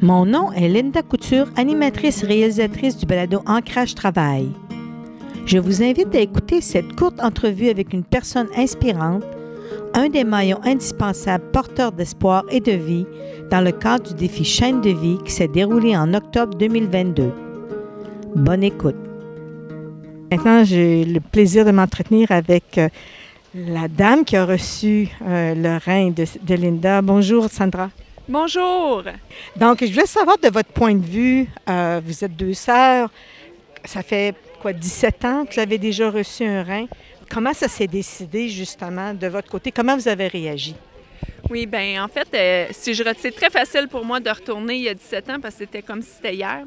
Mon nom est Linda Couture, animatrice réalisatrice du balado Ancrage Travail. Je vous invite à écouter cette courte entrevue avec une personne inspirante, un des maillons indispensables porteurs d'espoir et de vie dans le cadre du défi Chaîne de vie qui s'est déroulé en octobre 2022. Bonne écoute. Maintenant, j'ai le plaisir de m'entretenir avec euh, la dame qui a reçu euh, le rein de, de Linda. Bonjour, Sandra. Bonjour. Donc, je voulais savoir de votre point de vue, euh, vous êtes deux sœurs, ça fait quoi, 17 ans que vous avez déjà reçu un rein. Comment ça s'est décidé justement de votre côté? Comment vous avez réagi? Oui, bien, en fait, si je c'est très facile pour moi de retourner il y a 17 ans parce que c'était comme si c'était hier.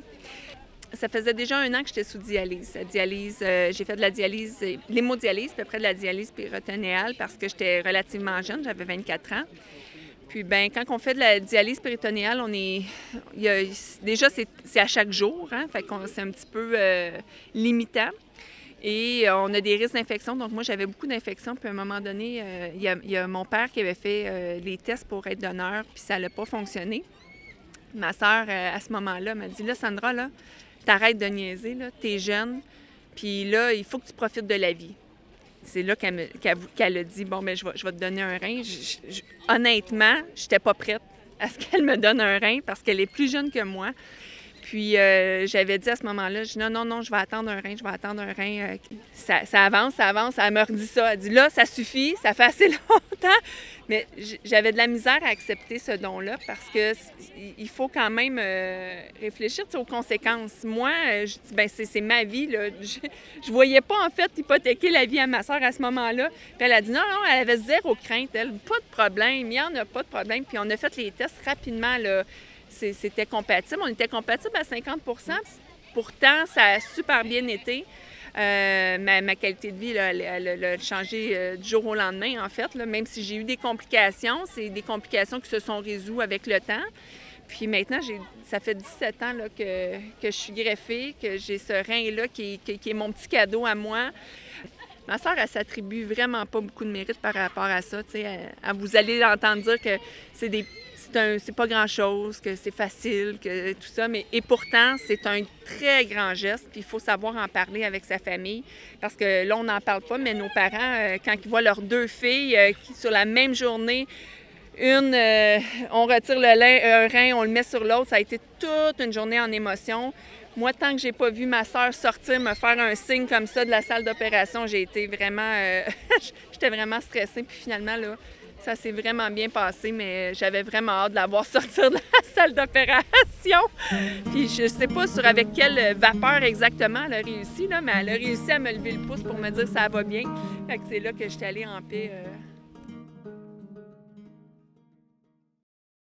Ça faisait déjà un an que j'étais sous dialyse. dialyse, euh, j'ai fait de la dialyse, l'hémodialyse, puis après de la dialyse péritonéale parce que j'étais relativement jeune, j'avais 24 ans. Puis ben, quand on fait de la dialyse péritonéale, on est. déjà, c'est à chaque jour, hein, fait qu'on c'est un petit peu euh, limitant. Et on a des risques d'infection. Donc, moi, j'avais beaucoup d'infections. Puis, à un moment donné, euh, il, y a, mon père qui avait fait euh, les tests pour être donneur, puis ça n'a pas fonctionné. Ma sœur, à ce moment-là, m'a dit Là, Sandra, là, t'arrêtes de niaiser, là, t'es jeune, puis là, il faut que tu profites de la vie c'est là qu'elle a dit Bon, mais ben, je vais, te donner un rein. honnêtement, je n'étais pas prête à ce qu'elle me donne un rein parce qu'elle est plus jeune que moi. Puis euh, j'avais dit à ce moment-là, je dis non, non, non, je vais attendre un rein, je vais attendre un rein. Euh, ça, avance, ça avance. Elle me redit ça. Elle dit là, ça suffit, ça fait assez longtemps. Mais j'avais de la misère à accepter ce don-là parce que il faut quand même euh, réfléchir aux conséquences. Moi, je dis, ben c'est ma vie. Là. Je, je voyais pas en fait hypothéquer la vie à ma soeur à ce moment-là. Puis elle a dit non, non, elle avait zéro crainte, elle. Pas de problème, il n'y en a pas de problème. Puis on a fait les tests rapidement. Là c'était compatible. On était compatible à 50% Pourtant, ça a super bien été. Euh, ma, qualité de vie, elle, a changé euh, du jour au lendemain, en fait. Même si j'ai eu des complications, c'est des complications qui se sont résolues avec le temps. Puis maintenant, ça fait 17 ans que, je suis greffée, que j'ai ce rein-là qui, est mon petit cadeau à moi. Ma soeur, elle s'attribue vraiment pas beaucoup de mérite par rapport à ça. vous allez entendre dire que c'est des c'est pas grand-chose, que c'est facile, que tout ça, mais et pourtant, c'est un très grand geste, puis il faut savoir en parler avec sa famille, parce que là, on n'en parle pas, mais nos parents, euh, quand ils voient leurs deux filles euh, qui, sur la même journée, une, euh, on retire le un rein, on le met sur l'autre, ça a été toute une journée en émotion. Moi, tant que j'ai pas vu ma soeur sortir, me faire un signe comme ça de la salle d'opération, j'ai été vraiment, j'étais vraiment stressée. Puis finalement, là, ça s'est vraiment bien passé, mais j'avais vraiment hâte de la voir sortir de la salle d'opération. Puis je sais pas sur avec quelle vapeur exactement elle a réussi, là, mais elle a réussi à me lever le pouce pour me dire ça va bien. Fait que c'est là que j'étais allée en paix euh,